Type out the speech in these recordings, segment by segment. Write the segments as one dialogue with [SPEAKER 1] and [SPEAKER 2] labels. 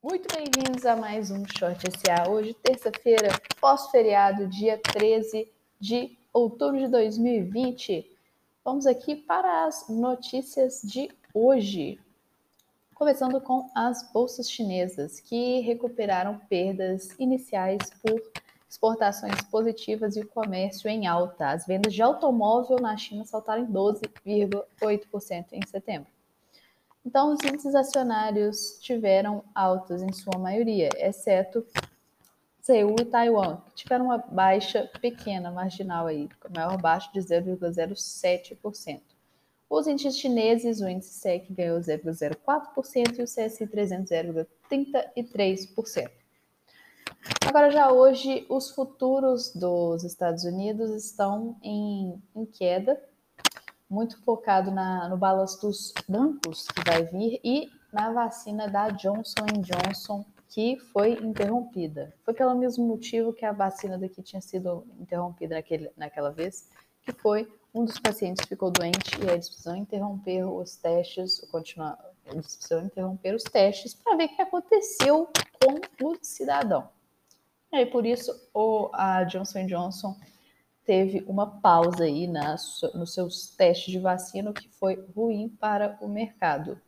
[SPEAKER 1] Muito bem-vindos a mais um Short SA. Hoje, terça-feira, pós-feriado, dia 13 de outubro de 2020. Vamos aqui para as notícias de hoje. Começando com as bolsas chinesas, que recuperaram perdas iniciais por exportações positivas e o comércio em alta. As vendas de automóvel na China saltaram em 12,8% em setembro. Então, os índices acionários tiveram altas em sua maioria, exceto Seul e Taiwan, que tiveram uma baixa pequena, marginal aí, com maior baixa de 0,07%. Os índices chineses, o índice SEC ganhou 0,04% e o CSI 300 0,33%. Agora, já hoje, os futuros dos Estados Unidos estão em, em queda, muito focado na, no balanço dos bancos que vai vir e na vacina da Johnson Johnson que foi interrompida. Foi pelo mesmo motivo que a vacina daqui tinha sido interrompida naquele, naquela vez, que foi um dos pacientes ficou doente e eles precisam interromper os testes, continuar, eles precisam interromper os testes para ver o que aconteceu com o cidadão. E aí, por isso, o, a Johnson Johnson teve uma pausa aí na, nos seus testes de vacina, que foi ruim para o mercado.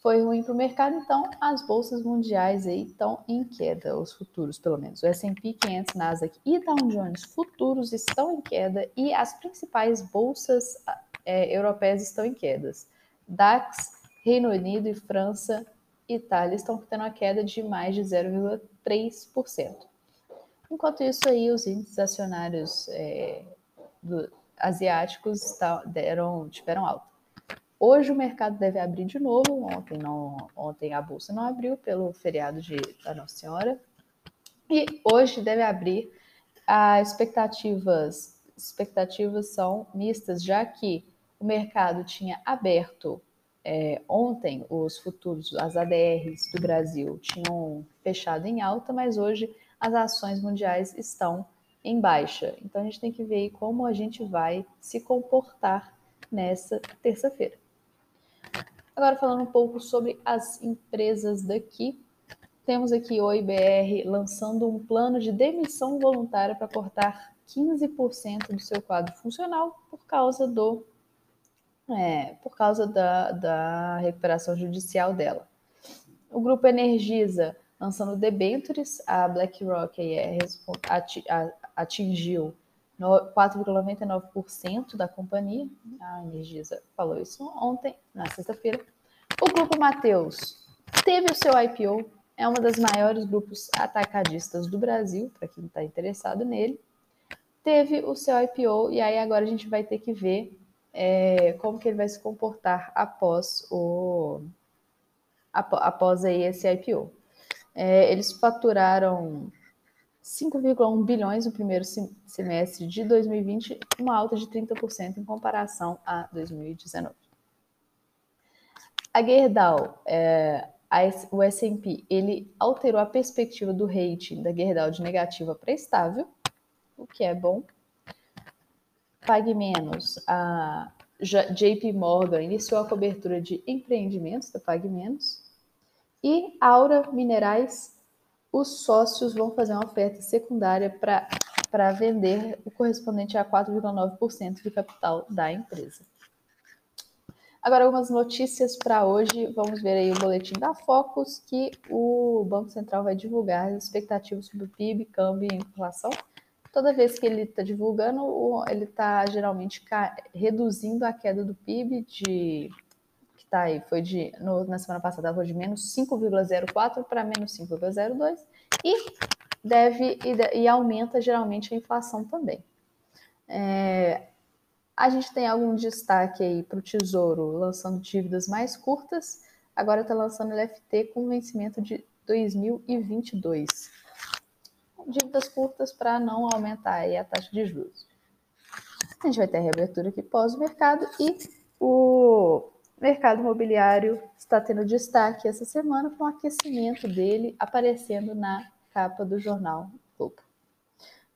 [SPEAKER 1] Foi ruim para o mercado, então as bolsas mundiais aí estão em queda, os futuros pelo menos. O S&P 500, Nasdaq e Dow Jones futuros estão em queda e as principais bolsas é, europeias estão em quedas. DAX, Reino Unido e França Itália estão tendo uma queda de mais de 0,3%. Enquanto isso aí, os índices acionários é, do, asiáticos tá, deram, tiveram alta. Hoje o mercado deve abrir de novo. Ontem, não, ontem a bolsa não abriu pelo feriado de, da Nossa Senhora. E hoje deve abrir. As expectativas, expectativas são mistas, já que o mercado tinha aberto é, ontem, os futuros, as ADRs do Brasil tinham fechado em alta, mas hoje as ações mundiais estão em baixa. Então a gente tem que ver como a gente vai se comportar nessa terça-feira. Agora falando um pouco sobre as empresas daqui, temos aqui o IBR lançando um plano de demissão voluntária para cortar 15% do seu quadro funcional por causa do é, por causa da, da recuperação judicial dela. O grupo Energisa lançando debentures, a BlackRock é, atingiu 4,99% da companhia. A Energisa falou isso ontem, na sexta-feira. O grupo Mateus teve o seu IPO, é uma das maiores grupos atacadistas do Brasil, para quem está interessado nele. Teve o seu IPO e aí agora a gente vai ter que ver é, como que ele vai se comportar após o após aí esse IPO. É, eles faturaram 5,1 bilhões no primeiro semestre de 2020, uma alta de 30% em comparação a 2019. A Gerdau, é, a, o S&P, ele alterou a perspectiva do rating da Gerdau de negativa para estável, o que é bom. Pague menos, a JP Morgan iniciou a cobertura de empreendimentos da Pague Menos. E Aura Minerais, os sócios vão fazer uma oferta secundária para vender o correspondente a 4,9% do capital da empresa. Agora, algumas notícias para hoje. Vamos ver aí o boletim da Focus, que o Banco Central vai divulgar as expectativas sobre o PIB, câmbio e inflação. Toda vez que ele está divulgando, ele está geralmente reduzindo a queda do PIB de tá aí, foi de, no, na semana passada foi de menos 5,04 para menos 5,02 e deve e, e, aumenta geralmente a inflação também. É, a gente tem algum destaque aí para o Tesouro lançando dívidas mais curtas, agora está lançando LFT com vencimento de 2022. Dívidas curtas para não aumentar aí a taxa de juros. A gente vai ter a reabertura aqui pós-mercado e o mercado imobiliário está tendo destaque essa semana com o aquecimento dele aparecendo na capa do jornal Globo.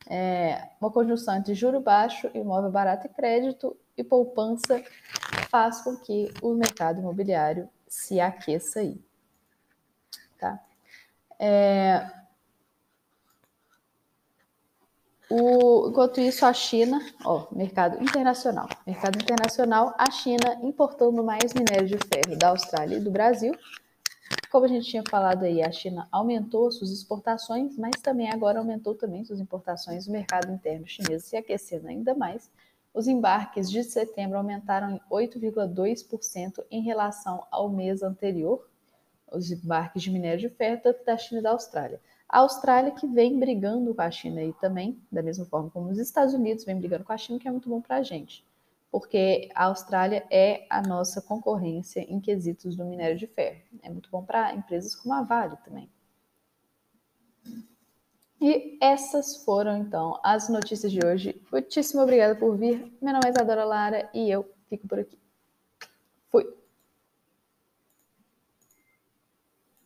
[SPEAKER 1] É, uma conjunção entre juro baixo, imóvel barato e crédito e poupança faz com que o mercado imobiliário se aqueça aí. tá? É, o, enquanto isso, a China, ó, mercado internacional. Mercado internacional, a China importando mais minério de ferro da Austrália e do Brasil. Como a gente tinha falado aí, a China aumentou suas exportações, mas também agora aumentou também suas importações. O mercado interno chinês se aquecendo ainda mais. Os embarques de setembro aumentaram em 8,2% em relação ao mês anterior, os embarques de minério de ferro, tanto da China e da Austrália. A Austrália que vem brigando com a China aí também, da mesma forma como os Estados Unidos vem brigando com a China, que é muito bom para a gente, porque a Austrália é a nossa concorrência em quesitos do minério de ferro. É muito bom para empresas como a Vale também. E essas foram então as notícias de hoje. Muitíssimo obrigada por vir. Meu nome é Isadora Lara e eu fico por aqui.